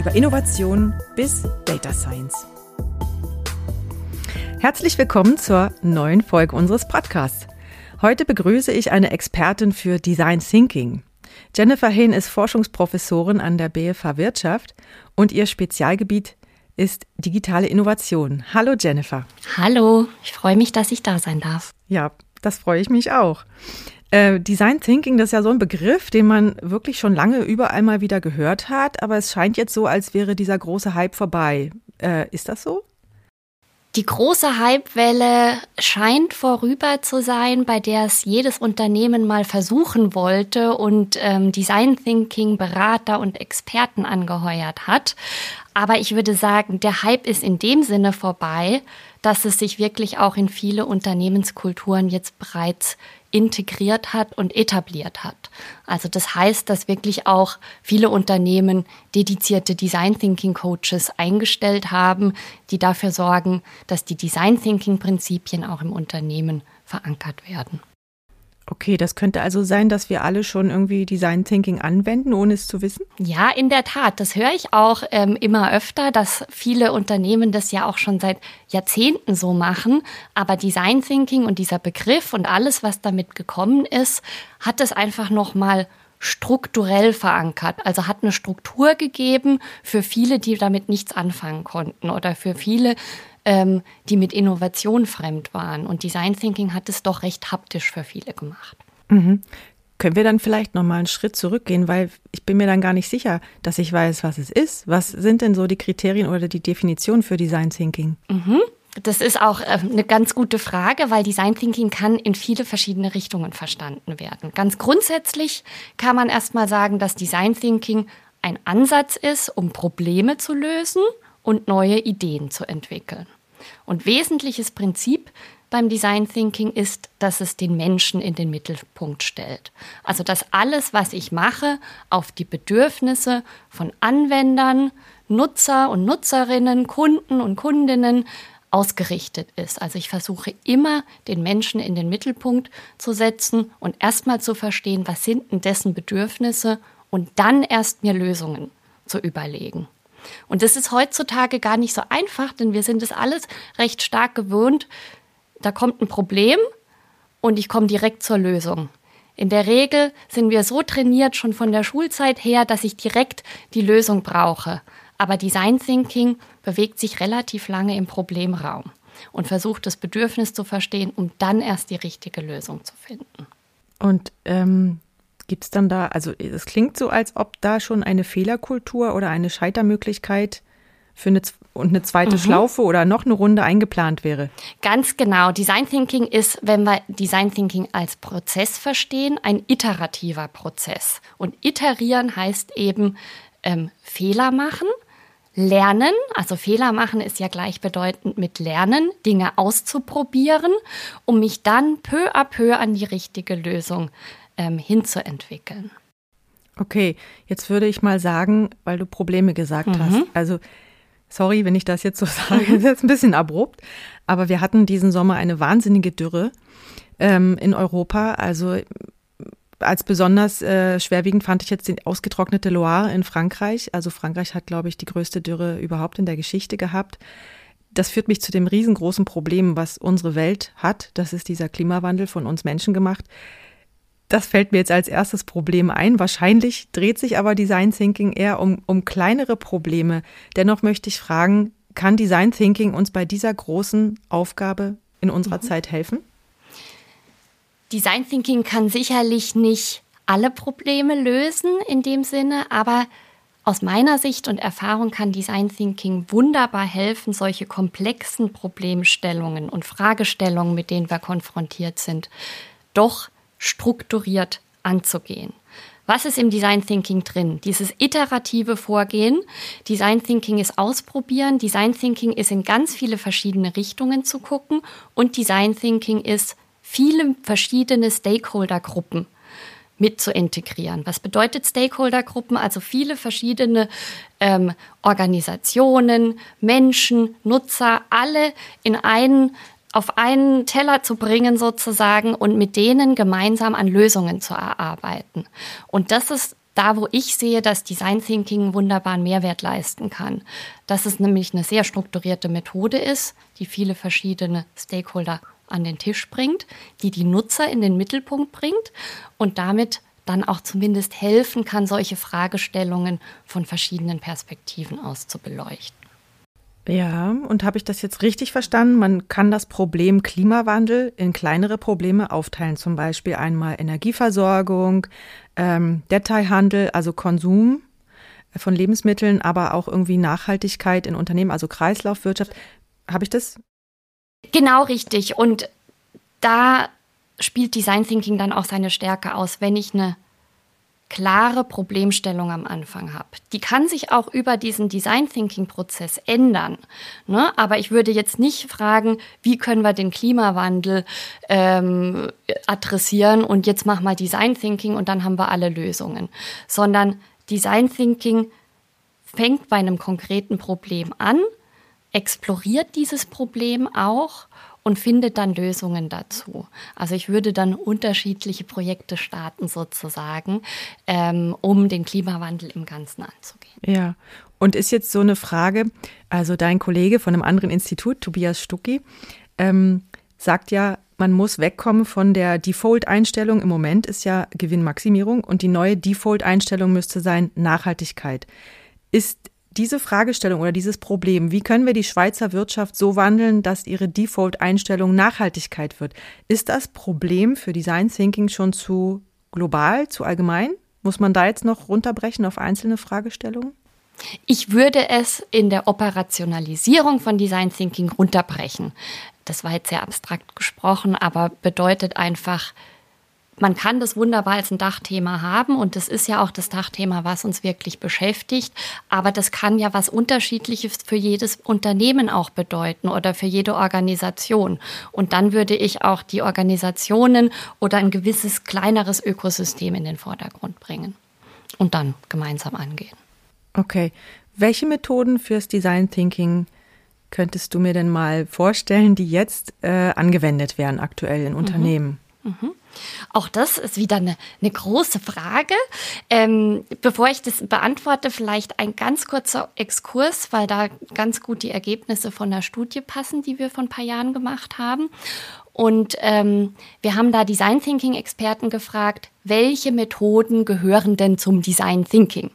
über Innovation bis Data Science. Herzlich willkommen zur neuen Folge unseres Podcasts. Heute begrüße ich eine Expertin für Design Thinking. Jennifer Hehn ist Forschungsprofessorin an der BFH Wirtschaft und ihr Spezialgebiet ist digitale Innovation. Hallo Jennifer. Hallo, ich freue mich, dass ich da sein darf. Ja, das freue ich mich auch. Äh, Design Thinking, das ist ja so ein Begriff, den man wirklich schon lange überall mal wieder gehört hat, aber es scheint jetzt so, als wäre dieser große Hype vorbei. Äh, ist das so? Die große Hypewelle scheint vorüber zu sein, bei der es jedes Unternehmen mal versuchen wollte und ähm, Design Thinking Berater und Experten angeheuert hat. Aber ich würde sagen, der Hype ist in dem Sinne vorbei, dass es sich wirklich auch in viele Unternehmenskulturen jetzt bereits integriert hat und etabliert hat. Also das heißt, dass wirklich auch viele Unternehmen dedizierte Design Thinking Coaches eingestellt haben, die dafür sorgen, dass die Design Thinking Prinzipien auch im Unternehmen verankert werden. Okay, das könnte also sein, dass wir alle schon irgendwie Design Thinking anwenden, ohne es zu wissen? Ja, in der Tat. Das höre ich auch ähm, immer öfter, dass viele Unternehmen das ja auch schon seit Jahrzehnten so machen. Aber Design Thinking und dieser Begriff und alles, was damit gekommen ist, hat es einfach nochmal strukturell verankert. Also hat eine Struktur gegeben für viele, die damit nichts anfangen konnten oder für viele, ähm, die mit Innovation fremd waren. Und Design Thinking hat es doch recht haptisch für viele gemacht. Mhm. Können wir dann vielleicht noch mal einen Schritt zurückgehen, weil ich bin mir dann gar nicht sicher, dass ich weiß, was es ist. Was sind denn so die Kriterien oder die Definition für Design Thinking? Mhm. Das ist auch äh, eine ganz gute Frage, weil Design Thinking kann in viele verschiedene Richtungen verstanden werden. Ganz grundsätzlich kann man erstmal sagen, dass Design Thinking ein Ansatz ist, um Probleme zu lösen und neue Ideen zu entwickeln. Und wesentliches Prinzip beim Design Thinking ist, dass es den Menschen in den Mittelpunkt stellt. Also dass alles, was ich mache, auf die Bedürfnisse von Anwendern, Nutzer und Nutzerinnen, Kunden und Kundinnen ausgerichtet ist. Also ich versuche immer, den Menschen in den Mittelpunkt zu setzen und erstmal zu verstehen, was sind denn dessen Bedürfnisse und dann erst mir Lösungen zu überlegen. Und das ist heutzutage gar nicht so einfach, denn wir sind es alles recht stark gewöhnt. Da kommt ein Problem und ich komme direkt zur Lösung. In der Regel sind wir so trainiert schon von der Schulzeit her, dass ich direkt die Lösung brauche. Aber Design Thinking bewegt sich relativ lange im Problemraum und versucht das Bedürfnis zu verstehen, um dann erst die richtige Lösung zu finden. Und ähm, Gibt es dann da, also es klingt so, als ob da schon eine Fehlerkultur oder eine Scheitermöglichkeit für eine, und eine zweite mhm. Schlaufe oder noch eine Runde eingeplant wäre. Ganz genau. Design Thinking ist, wenn wir Design Thinking als Prozess verstehen, ein iterativer Prozess. Und iterieren heißt eben ähm, Fehler machen. Lernen, also Fehler machen ist ja gleichbedeutend mit Lernen, Dinge auszuprobieren, um mich dann peu à peu an die richtige Lösung ähm, hinzuentwickeln. Okay, jetzt würde ich mal sagen, weil du Probleme gesagt mhm. hast. Also, sorry, wenn ich das jetzt so sage, das ist jetzt ein bisschen abrupt, aber wir hatten diesen Sommer eine wahnsinnige Dürre ähm, in Europa. Also als besonders äh, schwerwiegend fand ich jetzt die ausgetrocknete Loire in Frankreich. Also Frankreich hat, glaube ich, die größte Dürre überhaupt in der Geschichte gehabt. Das führt mich zu dem riesengroßen Problem, was unsere Welt hat. Das ist dieser Klimawandel von uns Menschen gemacht. Das fällt mir jetzt als erstes Problem ein. Wahrscheinlich dreht sich aber Design Thinking eher um, um kleinere Probleme. Dennoch möchte ich fragen, kann Design Thinking uns bei dieser großen Aufgabe in unserer mhm. Zeit helfen? Design Thinking kann sicherlich nicht alle Probleme lösen in dem Sinne, aber aus meiner Sicht und Erfahrung kann Design Thinking wunderbar helfen, solche komplexen Problemstellungen und Fragestellungen, mit denen wir konfrontiert sind, doch strukturiert anzugehen. Was ist im Design Thinking drin? Dieses iterative Vorgehen. Design Thinking ist ausprobieren. Design Thinking ist in ganz viele verschiedene Richtungen zu gucken. Und Design Thinking ist viele verschiedene Stakeholder-Gruppen mit zu integrieren. Was bedeutet Stakeholder-Gruppen? Also viele verschiedene ähm, Organisationen, Menschen, Nutzer, alle in einen auf einen Teller zu bringen sozusagen und mit denen gemeinsam an Lösungen zu erarbeiten. Und das ist da, wo ich sehe, dass Design Thinking wunderbaren Mehrwert leisten kann. Dass es nämlich eine sehr strukturierte Methode ist, die viele verschiedene Stakeholder an den Tisch bringt, die die Nutzer in den Mittelpunkt bringt und damit dann auch zumindest helfen kann, solche Fragestellungen von verschiedenen Perspektiven aus zu beleuchten. Ja, und habe ich das jetzt richtig verstanden? Man kann das Problem Klimawandel in kleinere Probleme aufteilen, zum Beispiel einmal Energieversorgung, ähm, Detailhandel, also Konsum von Lebensmitteln, aber auch irgendwie Nachhaltigkeit in Unternehmen, also Kreislaufwirtschaft. Habe ich das Genau richtig. Und da spielt Design Thinking dann auch seine Stärke aus, wenn ich eine klare Problemstellung am Anfang habe. Die kann sich auch über diesen Design Thinking Prozess ändern. Ne? Aber ich würde jetzt nicht fragen, wie können wir den Klimawandel ähm, adressieren und jetzt mach mal Design Thinking und dann haben wir alle Lösungen. Sondern Design Thinking fängt bei einem konkreten Problem an exploriert dieses Problem auch und findet dann Lösungen dazu. Also ich würde dann unterschiedliche Projekte starten sozusagen, ähm, um den Klimawandel im Ganzen anzugehen. Ja, und ist jetzt so eine Frage, also dein Kollege von einem anderen Institut, Tobias Stucki, ähm, sagt ja, man muss wegkommen von der Default-Einstellung. Im Moment ist ja Gewinnmaximierung und die neue Default-Einstellung müsste sein Nachhaltigkeit. Ist diese Fragestellung oder dieses Problem, wie können wir die Schweizer Wirtschaft so wandeln, dass ihre Default-Einstellung Nachhaltigkeit wird? Ist das Problem für Design Thinking schon zu global, zu allgemein? Muss man da jetzt noch runterbrechen auf einzelne Fragestellungen? Ich würde es in der Operationalisierung von Design Thinking runterbrechen. Das war jetzt sehr abstrakt gesprochen, aber bedeutet einfach, man kann das wunderbar als ein Dachthema haben und das ist ja auch das Dachthema, was uns wirklich beschäftigt. Aber das kann ja was Unterschiedliches für jedes Unternehmen auch bedeuten oder für jede Organisation. Und dann würde ich auch die Organisationen oder ein gewisses kleineres Ökosystem in den Vordergrund bringen und dann gemeinsam angehen. Okay. Welche Methoden fürs Design Thinking könntest du mir denn mal vorstellen, die jetzt äh, angewendet werden aktuell in mhm. Unternehmen? Mhm. Auch das ist wieder eine, eine große Frage. Ähm, bevor ich das beantworte, vielleicht ein ganz kurzer Exkurs, weil da ganz gut die Ergebnisse von der Studie passen, die wir vor ein paar Jahren gemacht haben. Und ähm, wir haben da Design Thinking Experten gefragt, welche Methoden gehören denn zum Design Thinking?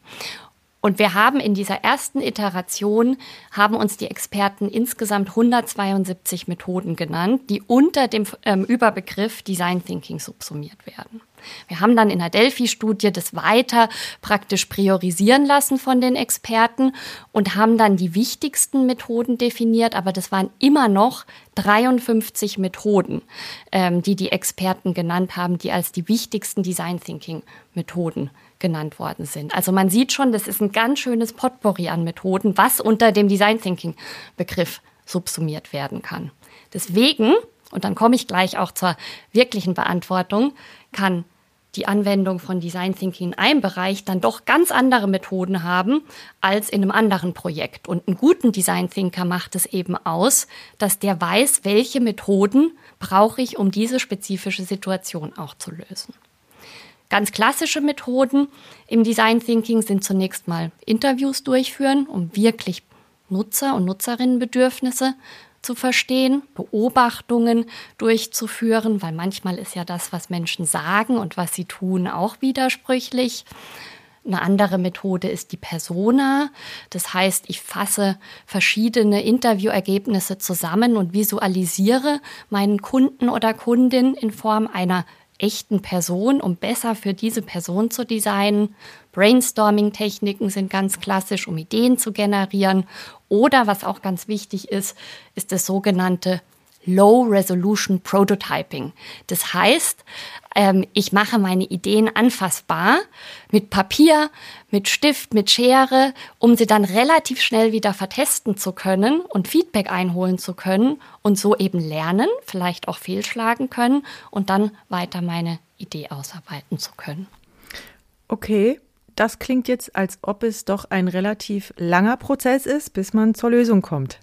Und wir haben in dieser ersten Iteration, haben uns die Experten insgesamt 172 Methoden genannt, die unter dem ähm, Überbegriff Design Thinking subsumiert werden. Wir haben dann in der Delphi-Studie das weiter praktisch priorisieren lassen von den Experten und haben dann die wichtigsten Methoden definiert, aber das waren immer noch 53 Methoden, ähm, die die Experten genannt haben, die als die wichtigsten Design Thinking Methoden genannt worden sind. Also man sieht schon, das ist ein ganz schönes Potpourri an Methoden, was unter dem Design Thinking Begriff subsumiert werden kann. Deswegen, und dann komme ich gleich auch zur wirklichen Beantwortung, kann die Anwendung von Design Thinking in einem Bereich dann doch ganz andere Methoden haben als in einem anderen Projekt. Und einen guten Design Thinker macht es eben aus, dass der weiß, welche Methoden brauche ich, um diese spezifische Situation auch zu lösen. Ganz klassische Methoden im Design Thinking sind zunächst mal Interviews durchführen, um wirklich Nutzer- und Nutzerinnenbedürfnisse zu verstehen, Beobachtungen durchzuführen, weil manchmal ist ja das, was Menschen sagen und was sie tun, auch widersprüchlich. Eine andere Methode ist die Persona. Das heißt, ich fasse verschiedene Interviewergebnisse zusammen und visualisiere meinen Kunden oder Kundin in Form einer echten Person, um besser für diese Person zu designen. Brainstorming-Techniken sind ganz klassisch, um Ideen zu generieren. Oder was auch ganz wichtig ist, ist das sogenannte Low Resolution Prototyping. Das heißt, ähm, ich mache meine Ideen anfassbar mit Papier, mit Stift, mit Schere, um sie dann relativ schnell wieder vertesten zu können und Feedback einholen zu können und so eben lernen, vielleicht auch fehlschlagen können und dann weiter meine Idee ausarbeiten zu können. Okay, das klingt jetzt, als ob es doch ein relativ langer Prozess ist, bis man zur Lösung kommt.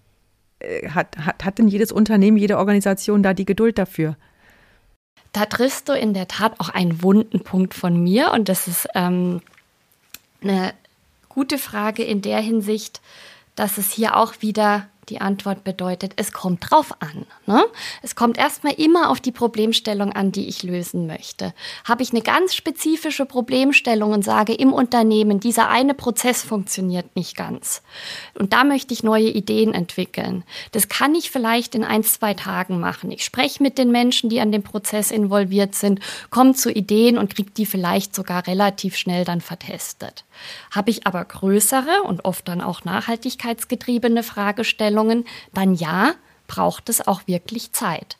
Äh, hat, hat, hat denn jedes Unternehmen, jede Organisation da die Geduld dafür? Da triffst du in der Tat auch einen wunden Punkt von mir und das ist ähm, eine gute Frage in der Hinsicht, dass es hier auch wieder die Antwort bedeutet, es kommt drauf an. Ne? Es kommt erstmal immer auf die Problemstellung an, die ich lösen möchte. Habe ich eine ganz spezifische Problemstellung und sage im Unternehmen, dieser eine Prozess funktioniert nicht ganz. Und da möchte ich neue Ideen entwickeln. Das kann ich vielleicht in ein, zwei Tagen machen. Ich spreche mit den Menschen, die an dem Prozess involviert sind, komme zu Ideen und kriege die vielleicht sogar relativ schnell dann vertestet. Habe ich aber größere und oft dann auch nachhaltigkeitsgetriebene Fragestellungen, dann ja, braucht es auch wirklich Zeit.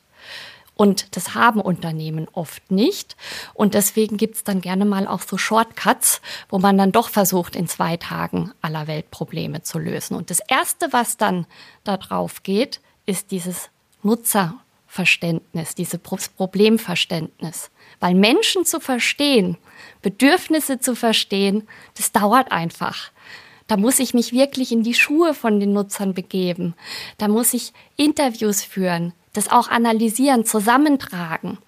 Und das haben Unternehmen oft nicht. Und deswegen gibt es dann gerne mal auch so Shortcuts, wo man dann doch versucht, in zwei Tagen aller Welt Probleme zu lösen. Und das Erste, was dann da drauf geht, ist dieses Nutzerverständnis, dieses Problemverständnis. Weil Menschen zu verstehen, Bedürfnisse zu verstehen, das dauert einfach. Da muss ich mich wirklich in die Schuhe von den Nutzern begeben. Da muss ich Interviews führen, das auch analysieren, zusammentragen.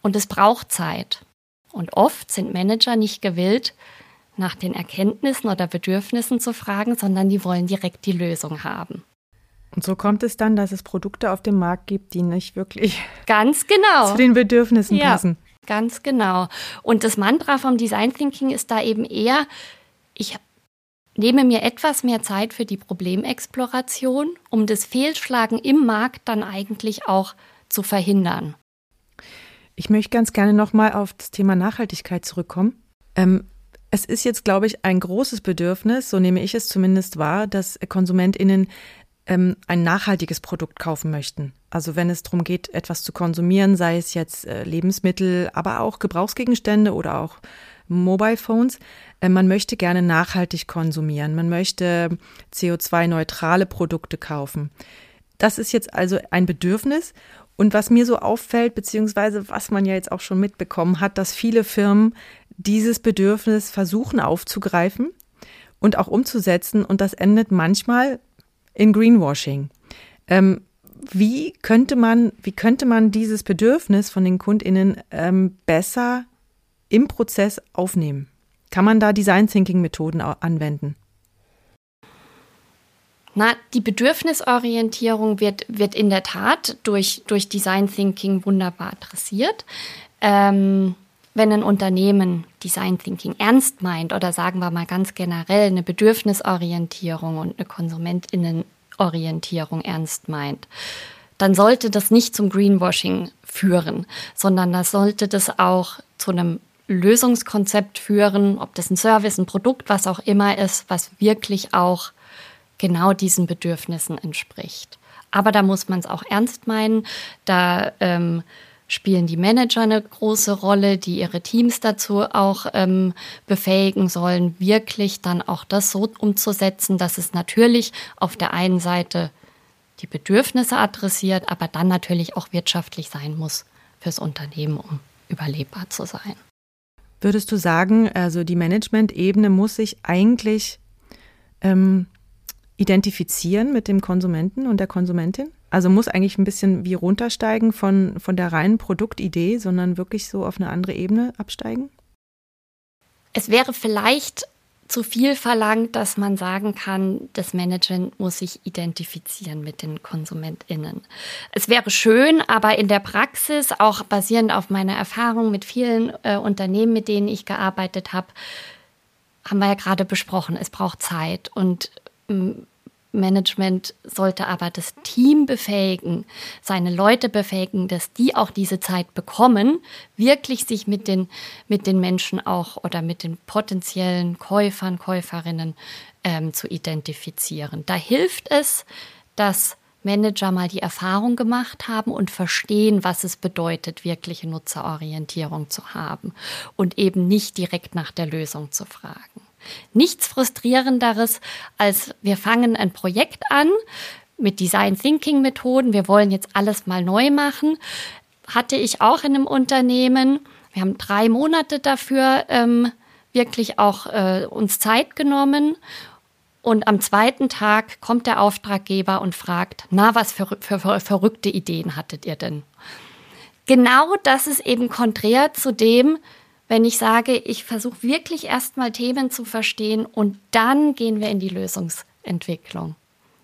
Und es braucht Zeit. Und oft sind Manager nicht gewillt, nach den Erkenntnissen oder Bedürfnissen zu fragen, sondern die wollen direkt die Lösung haben. Und so kommt es dann, dass es Produkte auf dem Markt gibt, die nicht wirklich ganz genau zu den Bedürfnissen ja. passen. Ganz genau. Und das Mantra vom Design Thinking ist da eben eher, ich nehme mir etwas mehr Zeit für die Problemexploration, um das Fehlschlagen im Markt dann eigentlich auch zu verhindern. Ich möchte ganz gerne nochmal auf das Thema Nachhaltigkeit zurückkommen. Ähm, es ist jetzt, glaube ich, ein großes Bedürfnis, so nehme ich es zumindest wahr, dass KonsumentInnen ähm, ein nachhaltiges Produkt kaufen möchten. Also wenn es darum geht, etwas zu konsumieren, sei es jetzt äh, Lebensmittel, aber auch Gebrauchsgegenstände oder auch Mobile Phones, äh, man möchte gerne nachhaltig konsumieren. Man möchte CO2-neutrale Produkte kaufen. Das ist jetzt also ein Bedürfnis. Und was mir so auffällt, beziehungsweise was man ja jetzt auch schon mitbekommen hat, dass viele Firmen dieses Bedürfnis versuchen aufzugreifen und auch umzusetzen. Und das endet manchmal in Greenwashing. Ähm, wie könnte man, wie könnte man dieses Bedürfnis von den KundInnen ähm, besser im Prozess aufnehmen? Kann man da Design Thinking Methoden anwenden? Na, die Bedürfnisorientierung wird, wird in der Tat durch, durch Design Thinking wunderbar adressiert. Ähm, wenn ein Unternehmen Design Thinking ernst meint oder sagen wir mal ganz generell eine Bedürfnisorientierung und eine Konsumentinnenorientierung ernst meint, dann sollte das nicht zum Greenwashing führen, sondern das sollte das auch zu einem Lösungskonzept führen, ob das ein Service, ein Produkt, was auch immer ist, was wirklich auch genau diesen Bedürfnissen entspricht. Aber da muss man es auch ernst meinen. Da ähm, spielen die Manager eine große Rolle, die ihre Teams dazu auch ähm, befähigen sollen, wirklich dann auch das so umzusetzen, dass es natürlich auf der einen Seite die Bedürfnisse adressiert, aber dann natürlich auch wirtschaftlich sein muss fürs Unternehmen, um überlebbar zu sein. Würdest du sagen, also die Management-Ebene muss sich eigentlich ähm, identifizieren mit dem Konsumenten und der Konsumentin? Also muss eigentlich ein bisschen wie runtersteigen von, von der reinen Produktidee, sondern wirklich so auf eine andere Ebene absteigen? Es wäre vielleicht zu viel verlangt, dass man sagen kann, das Management muss sich identifizieren mit den KonsumentInnen. Es wäre schön, aber in der Praxis, auch basierend auf meiner Erfahrung mit vielen äh, Unternehmen, mit denen ich gearbeitet habe, haben wir ja gerade besprochen, es braucht Zeit und ähm, Management sollte aber das Team befähigen, seine Leute befähigen, dass die auch diese Zeit bekommen, wirklich sich mit den, mit den Menschen auch oder mit den potenziellen Käufern, Käuferinnen ähm, zu identifizieren. Da hilft es, dass Manager mal die Erfahrung gemacht haben und verstehen, was es bedeutet, wirkliche Nutzerorientierung zu haben und eben nicht direkt nach der Lösung zu fragen. Nichts frustrierenderes, als wir fangen ein Projekt an mit Design Thinking Methoden. Wir wollen jetzt alles mal neu machen. Hatte ich auch in einem Unternehmen. Wir haben drei Monate dafür ähm, wirklich auch äh, uns Zeit genommen und am zweiten Tag kommt der Auftraggeber und fragt, na, was für, für, für verrückte Ideen hattet ihr denn? Genau das ist eben konträr zu dem, wenn ich sage, ich versuche wirklich erstmal Themen zu verstehen und dann gehen wir in die Lösungsentwicklung.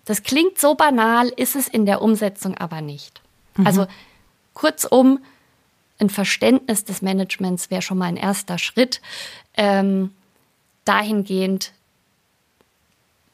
Das klingt so banal, ist es in der Umsetzung aber nicht. Mhm. Also kurzum, ein Verständnis des Managements wäre schon mal ein erster Schritt. Ähm, dahingehend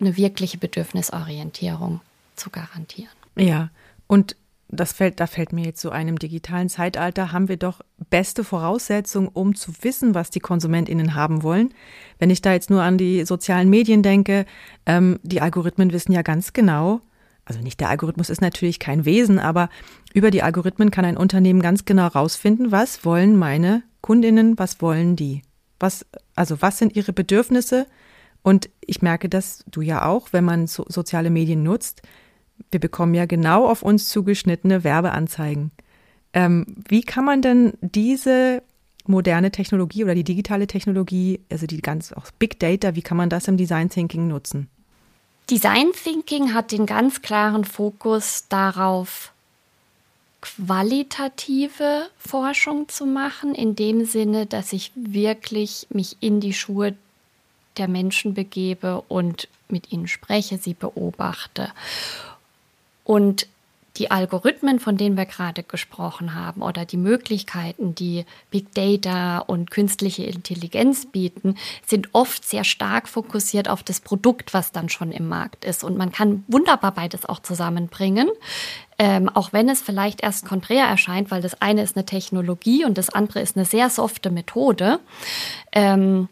eine wirkliche Bedürfnisorientierung zu garantieren. Ja, und das fällt, da fällt mir jetzt so einem digitalen Zeitalter, haben wir doch beste Voraussetzungen, um zu wissen, was die KonsumentInnen haben wollen. Wenn ich da jetzt nur an die sozialen Medien denke, ähm, die Algorithmen wissen ja ganz genau, also nicht der Algorithmus ist natürlich kein Wesen, aber über die Algorithmen kann ein Unternehmen ganz genau rausfinden, was wollen meine Kundinnen, was wollen die? Was, also was sind ihre Bedürfnisse? Und ich merke das, du ja auch, wenn man so, soziale Medien nutzt. Wir bekommen ja genau auf uns zugeschnittene Werbeanzeigen. Ähm, wie kann man denn diese moderne Technologie oder die digitale Technologie, also die ganz auch Big Data, wie kann man das im Design Thinking nutzen? Design Thinking hat den ganz klaren Fokus darauf, qualitative Forschung zu machen, in dem Sinne, dass ich wirklich mich in die Schuhe der Menschen begebe und mit ihnen spreche, sie beobachte. Und die Algorithmen, von denen wir gerade gesprochen haben, oder die Möglichkeiten, die Big Data und künstliche Intelligenz bieten, sind oft sehr stark fokussiert auf das Produkt, was dann schon im Markt ist. Und man kann wunderbar beides auch zusammenbringen, ähm, auch wenn es vielleicht erst konträr erscheint, weil das eine ist eine Technologie und das andere ist eine sehr softe Methode. Ähm,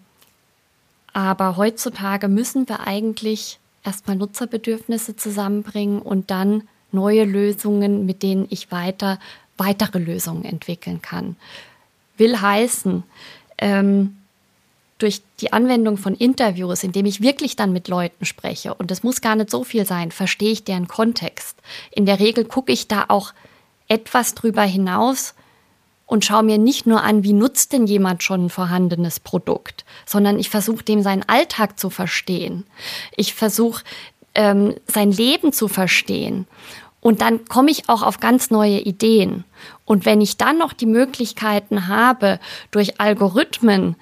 aber heutzutage müssen wir eigentlich erstmal Nutzerbedürfnisse zusammenbringen und dann neue Lösungen, mit denen ich weiter weitere Lösungen entwickeln kann. Will heißen, ähm, durch die Anwendung von Interviews, indem ich wirklich dann mit Leuten spreche, und das muss gar nicht so viel sein, verstehe ich deren Kontext. In der Regel gucke ich da auch etwas drüber hinaus und schaue mir nicht nur an, wie nutzt denn jemand schon ein vorhandenes Produkt, sondern ich versuche dem seinen Alltag zu verstehen. Ich versuche ähm, sein Leben zu verstehen. Und dann komme ich auch auf ganz neue Ideen. Und wenn ich dann noch die Möglichkeiten habe, durch Algorithmen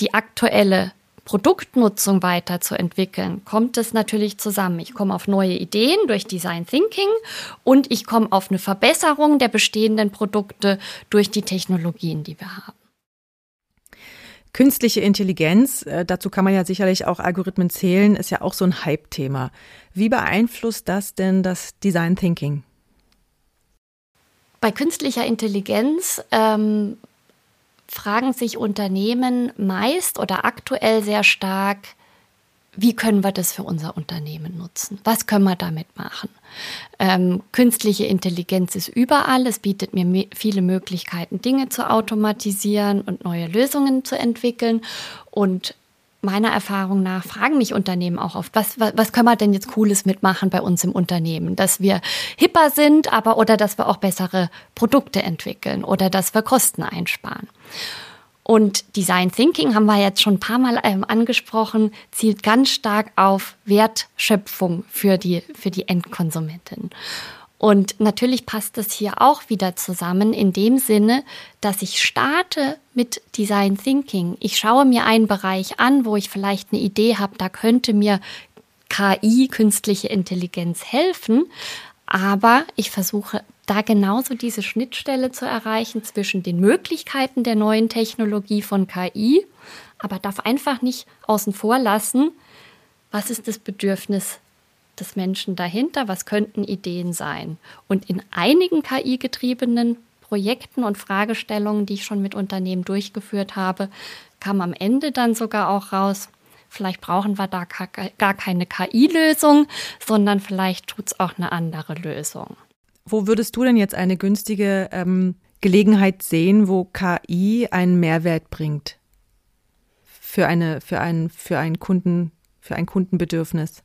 die aktuelle Produktnutzung weiterzuentwickeln, kommt es natürlich zusammen. Ich komme auf neue Ideen durch Design Thinking und ich komme auf eine Verbesserung der bestehenden Produkte durch die Technologien, die wir haben. Künstliche Intelligenz, äh, dazu kann man ja sicherlich auch Algorithmen zählen, ist ja auch so ein Hype-Thema. Wie beeinflusst das denn das Design Thinking? Bei künstlicher Intelligenz ähm, fragen sich Unternehmen meist oder aktuell sehr stark, wie können wir das für unser Unternehmen nutzen? Was können wir damit machen? Ähm, künstliche Intelligenz ist überall. Es bietet mir viele Möglichkeiten, Dinge zu automatisieren und neue Lösungen zu entwickeln. Und meiner Erfahrung nach fragen mich Unternehmen auch oft, was, was, was können wir denn jetzt Cooles mitmachen bei uns im Unternehmen? Dass wir hipper sind, aber oder dass wir auch bessere Produkte entwickeln oder dass wir Kosten einsparen. Und Design Thinking haben wir jetzt schon ein paar Mal ähm, angesprochen, zielt ganz stark auf Wertschöpfung für die, für die Endkonsumentin. Und natürlich passt das hier auch wieder zusammen in dem Sinne, dass ich starte mit Design Thinking. Ich schaue mir einen Bereich an, wo ich vielleicht eine Idee habe, da könnte mir KI, künstliche Intelligenz helfen, aber ich versuche da genauso diese Schnittstelle zu erreichen zwischen den Möglichkeiten der neuen Technologie von KI, aber darf einfach nicht außen vor lassen, was ist das Bedürfnis des Menschen dahinter, was könnten Ideen sein. Und in einigen KI-getriebenen Projekten und Fragestellungen, die ich schon mit Unternehmen durchgeführt habe, kam am Ende dann sogar auch raus, Vielleicht brauchen wir da gar keine KI-Lösung, sondern vielleicht tut es auch eine andere Lösung. Wo würdest du denn jetzt eine günstige ähm, Gelegenheit sehen, wo KI einen Mehrwert bringt für eine, für einen, für einen Kunden, für ein Kundenbedürfnis?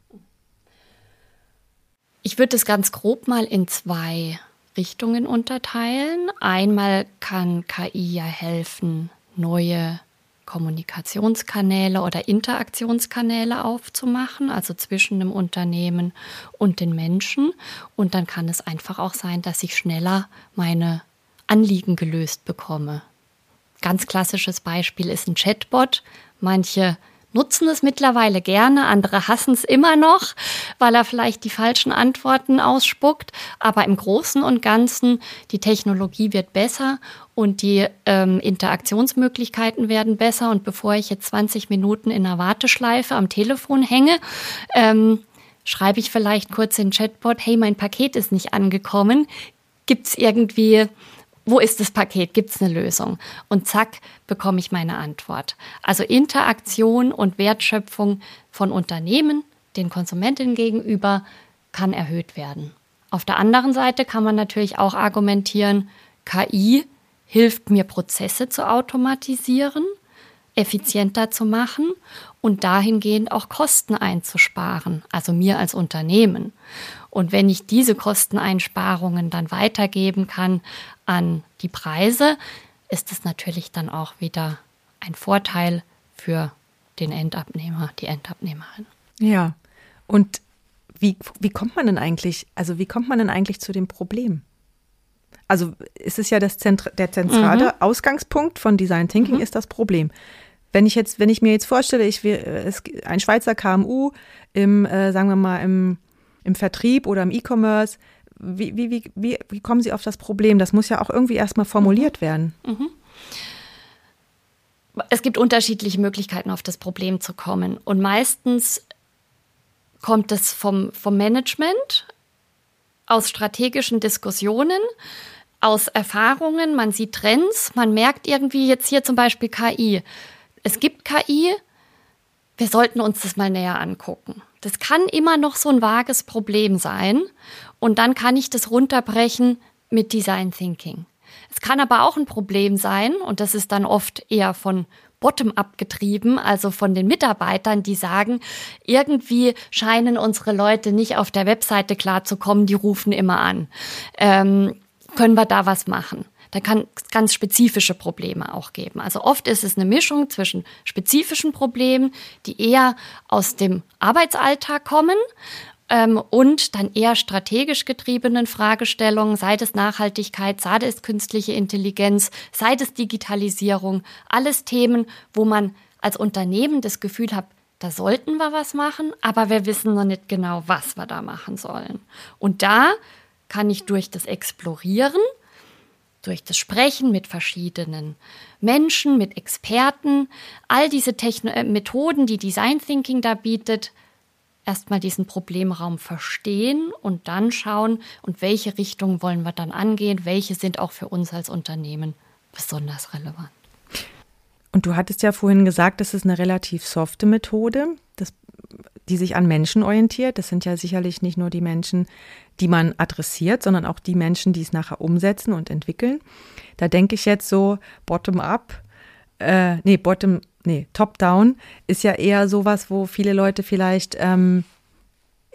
Ich würde es ganz grob mal in zwei Richtungen unterteilen. Einmal kann KI ja helfen, neue Kommunikationskanäle oder Interaktionskanäle aufzumachen, also zwischen dem Unternehmen und den Menschen. Und dann kann es einfach auch sein, dass ich schneller meine Anliegen gelöst bekomme. Ganz klassisches Beispiel ist ein Chatbot. Manche nutzen es mittlerweile gerne, andere hassen es immer noch, weil er vielleicht die falschen Antworten ausspuckt. Aber im Großen und Ganzen, die Technologie wird besser und die ähm, Interaktionsmöglichkeiten werden besser. Und bevor ich jetzt 20 Minuten in einer Warteschleife am Telefon hänge, ähm, schreibe ich vielleicht kurz in den Chatbot, hey, mein Paket ist nicht angekommen. Gibt es irgendwie wo ist das Paket? Gibt es eine Lösung? Und zack, bekomme ich meine Antwort. Also Interaktion und Wertschöpfung von Unternehmen den Konsumentinnen gegenüber kann erhöht werden. Auf der anderen Seite kann man natürlich auch argumentieren, KI hilft mir Prozesse zu automatisieren, effizienter zu machen und dahingehend auch Kosten einzusparen, also mir als Unternehmen. Und wenn ich diese Kosteneinsparungen dann weitergeben kann an die Preise, ist es natürlich dann auch wieder ein Vorteil für den Endabnehmer, die Endabnehmerin. Ja, und wie, wie kommt man denn eigentlich, also wie kommt man denn eigentlich zu dem Problem? Also es ist ja das Zentr der zentrale mhm. Ausgangspunkt von Design Thinking mhm. ist das Problem. Wenn ich jetzt, wenn ich mir jetzt vorstelle, ich es, ein Schweizer KMU im, äh, sagen wir mal, im, im Vertrieb oder im E-Commerce, wie, wie, wie, wie, kommen Sie auf das Problem? Das muss ja auch irgendwie erstmal formuliert mhm. werden. Mhm. Es gibt unterschiedliche Möglichkeiten, auf das Problem zu kommen. Und meistens kommt es vom, vom Management, aus strategischen Diskussionen, aus Erfahrungen. Man sieht Trends, man merkt irgendwie jetzt hier zum Beispiel KI. Es gibt KI, wir sollten uns das mal näher angucken. Das kann immer noch so ein vages Problem sein. Und dann kann ich das runterbrechen mit Design Thinking. Es kann aber auch ein Problem sein, und das ist dann oft eher von bottom-up getrieben, also von den Mitarbeitern, die sagen, irgendwie scheinen unsere Leute nicht auf der Webseite klarzukommen, die rufen immer an. Ähm, können wir da was machen? Da kann es ganz spezifische Probleme auch geben. Also oft ist es eine Mischung zwischen spezifischen Problemen, die eher aus dem Arbeitsalltag kommen ähm, und dann eher strategisch getriebenen Fragestellungen, sei es Nachhaltigkeit, sei es künstliche Intelligenz, sei es Digitalisierung, alles Themen, wo man als Unternehmen das Gefühl hat, da sollten wir was machen, aber wir wissen noch nicht genau, was wir da machen sollen. Und da kann ich durch das Explorieren durch das Sprechen mit verschiedenen Menschen, mit Experten, all diese Techno äh, Methoden, die Design Thinking da bietet, erstmal diesen Problemraum verstehen und dann schauen, und welche Richtung wollen wir dann angehen, welche sind auch für uns als Unternehmen besonders relevant. Und du hattest ja vorhin gesagt, das ist eine relativ softe Methode, das, die sich an Menschen orientiert. Das sind ja sicherlich nicht nur die Menschen, die man adressiert, sondern auch die Menschen, die es nachher umsetzen und entwickeln. Da denke ich jetzt so bottom-up, äh, nee, bottom, nee, top-down ist ja eher sowas, wo viele Leute vielleicht ähm,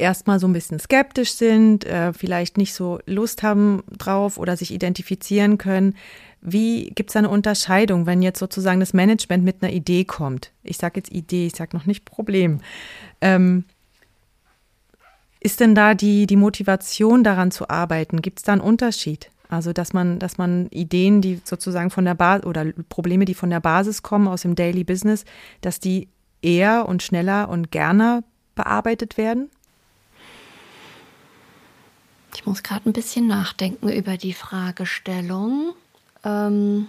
erstmal so ein bisschen skeptisch sind, äh, vielleicht nicht so Lust haben drauf oder sich identifizieren können. Wie gibt es eine Unterscheidung, wenn jetzt sozusagen das Management mit einer Idee kommt? Ich sage jetzt Idee, ich sage noch nicht Problem. Ähm, ist denn da die, die Motivation daran zu arbeiten? Gibt es da einen Unterschied? Also, dass man, dass man Ideen, die sozusagen von der Basis oder Probleme, die von der Basis kommen aus dem Daily Business, dass die eher und schneller und gerne bearbeitet werden? Ich muss gerade ein bisschen nachdenken über die Fragestellung. Ähm,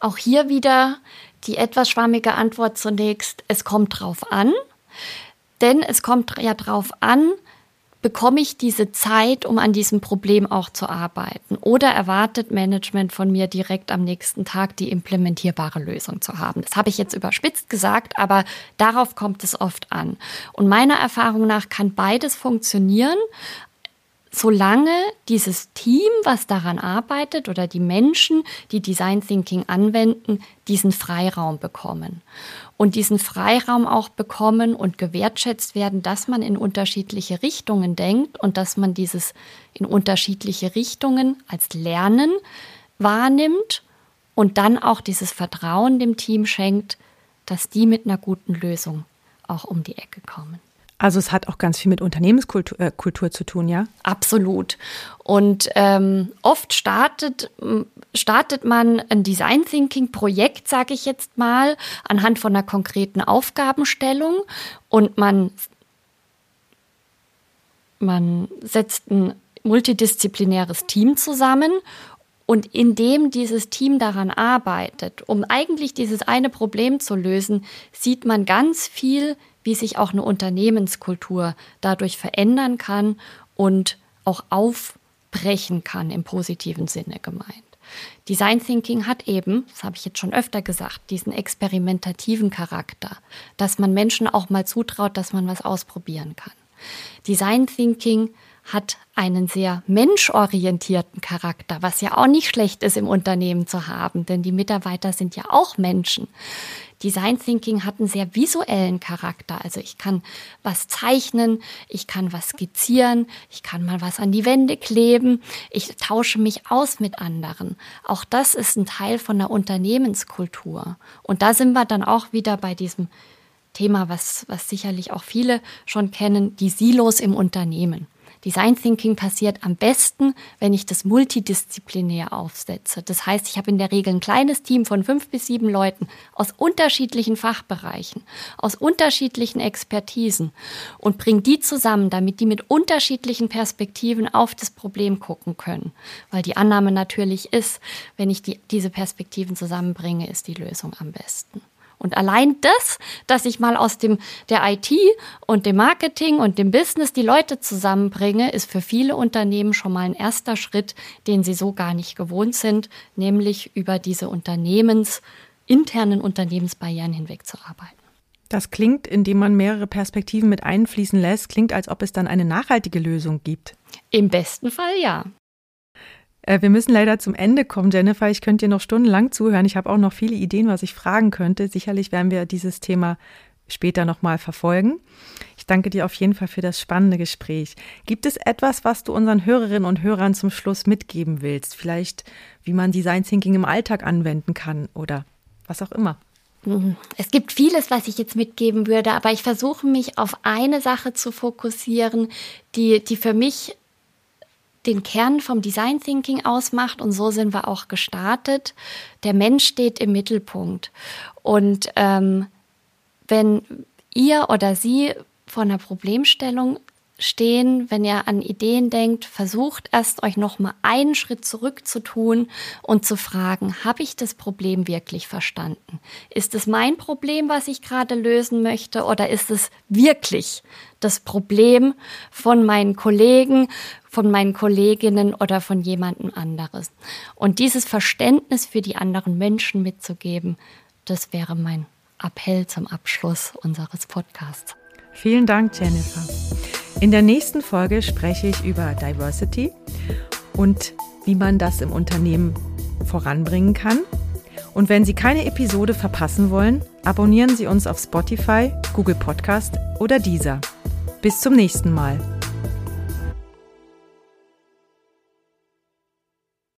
auch hier wieder die etwas schwammige Antwort zunächst. Es kommt drauf an, denn es kommt ja drauf an, bekomme ich diese Zeit, um an diesem Problem auch zu arbeiten? Oder erwartet Management von mir direkt am nächsten Tag die implementierbare Lösung zu haben? Das habe ich jetzt überspitzt gesagt, aber darauf kommt es oft an. Und meiner Erfahrung nach kann beides funktionieren, solange dieses Team, was daran arbeitet oder die Menschen, die Design Thinking anwenden, diesen Freiraum bekommen. Und diesen Freiraum auch bekommen und gewertschätzt werden, dass man in unterschiedliche Richtungen denkt und dass man dieses in unterschiedliche Richtungen als Lernen wahrnimmt und dann auch dieses Vertrauen dem Team schenkt, dass die mit einer guten Lösung auch um die Ecke kommen. Also es hat auch ganz viel mit Unternehmenskultur äh, Kultur zu tun, ja? Absolut. Und ähm, oft startet, startet man ein Design Thinking Projekt, sage ich jetzt mal, anhand von einer konkreten Aufgabenstellung und man, man setzt ein multidisziplinäres Team zusammen und indem dieses Team daran arbeitet, um eigentlich dieses eine Problem zu lösen, sieht man ganz viel wie sich auch eine Unternehmenskultur dadurch verändern kann und auch aufbrechen kann im positiven Sinne gemeint. Design Thinking hat eben, das habe ich jetzt schon öfter gesagt, diesen experimentativen Charakter, dass man Menschen auch mal zutraut, dass man was ausprobieren kann. Design Thinking hat einen sehr menschorientierten Charakter, was ja auch nicht schlecht ist im Unternehmen zu haben, denn die Mitarbeiter sind ja auch Menschen. Design Thinking hat einen sehr visuellen Charakter. Also ich kann was zeichnen, ich kann was skizzieren, ich kann mal was an die Wände kleben, ich tausche mich aus mit anderen. Auch das ist ein Teil von der Unternehmenskultur. Und da sind wir dann auch wieder bei diesem Thema, was, was sicherlich auch viele schon kennen, die Silos im Unternehmen. Design Thinking passiert am besten, wenn ich das multidisziplinär aufsetze. Das heißt, ich habe in der Regel ein kleines Team von fünf bis sieben Leuten aus unterschiedlichen Fachbereichen, aus unterschiedlichen Expertisen und bringe die zusammen, damit die mit unterschiedlichen Perspektiven auf das Problem gucken können. Weil die Annahme natürlich ist, wenn ich die, diese Perspektiven zusammenbringe, ist die Lösung am besten. Und allein das, dass ich mal aus dem, der IT und dem Marketing und dem Business die Leute zusammenbringe, ist für viele Unternehmen schon mal ein erster Schritt, den sie so gar nicht gewohnt sind, nämlich über diese Unternehmens, internen Unternehmensbarrieren hinweg zu arbeiten. Das klingt, indem man mehrere Perspektiven mit einfließen lässt, klingt, als ob es dann eine nachhaltige Lösung gibt. Im besten Fall ja. Äh, wir müssen leider zum Ende kommen, Jennifer. Ich könnte dir noch stundenlang zuhören. Ich habe auch noch viele Ideen, was ich fragen könnte. Sicherlich werden wir dieses Thema später nochmal verfolgen. Ich danke dir auf jeden Fall für das spannende Gespräch. Gibt es etwas, was du unseren Hörerinnen und Hörern zum Schluss mitgeben willst? Vielleicht, wie man Design Thinking im Alltag anwenden kann oder was auch immer? Es gibt vieles, was ich jetzt mitgeben würde, aber ich versuche mich auf eine Sache zu fokussieren, die, die für mich den Kern vom Design Thinking ausmacht und so sind wir auch gestartet. Der Mensch steht im Mittelpunkt und ähm, wenn ihr oder sie vor einer Problemstellung stehen, wenn ihr an Ideen denkt, versucht erst euch noch mal einen Schritt zurück zu tun und zu fragen, habe ich das Problem wirklich verstanden? Ist es mein Problem, was ich gerade lösen möchte oder ist es wirklich das Problem von meinen Kollegen, von meinen Kolleginnen oder von jemandem anderes? Und dieses Verständnis für die anderen Menschen mitzugeben, das wäre mein Appell zum Abschluss unseres Podcasts. Vielen Dank, Jennifer. In der nächsten Folge spreche ich über Diversity und wie man das im Unternehmen voranbringen kann. Und wenn Sie keine Episode verpassen wollen, abonnieren Sie uns auf Spotify, Google Podcast oder Deezer. Bis zum nächsten Mal.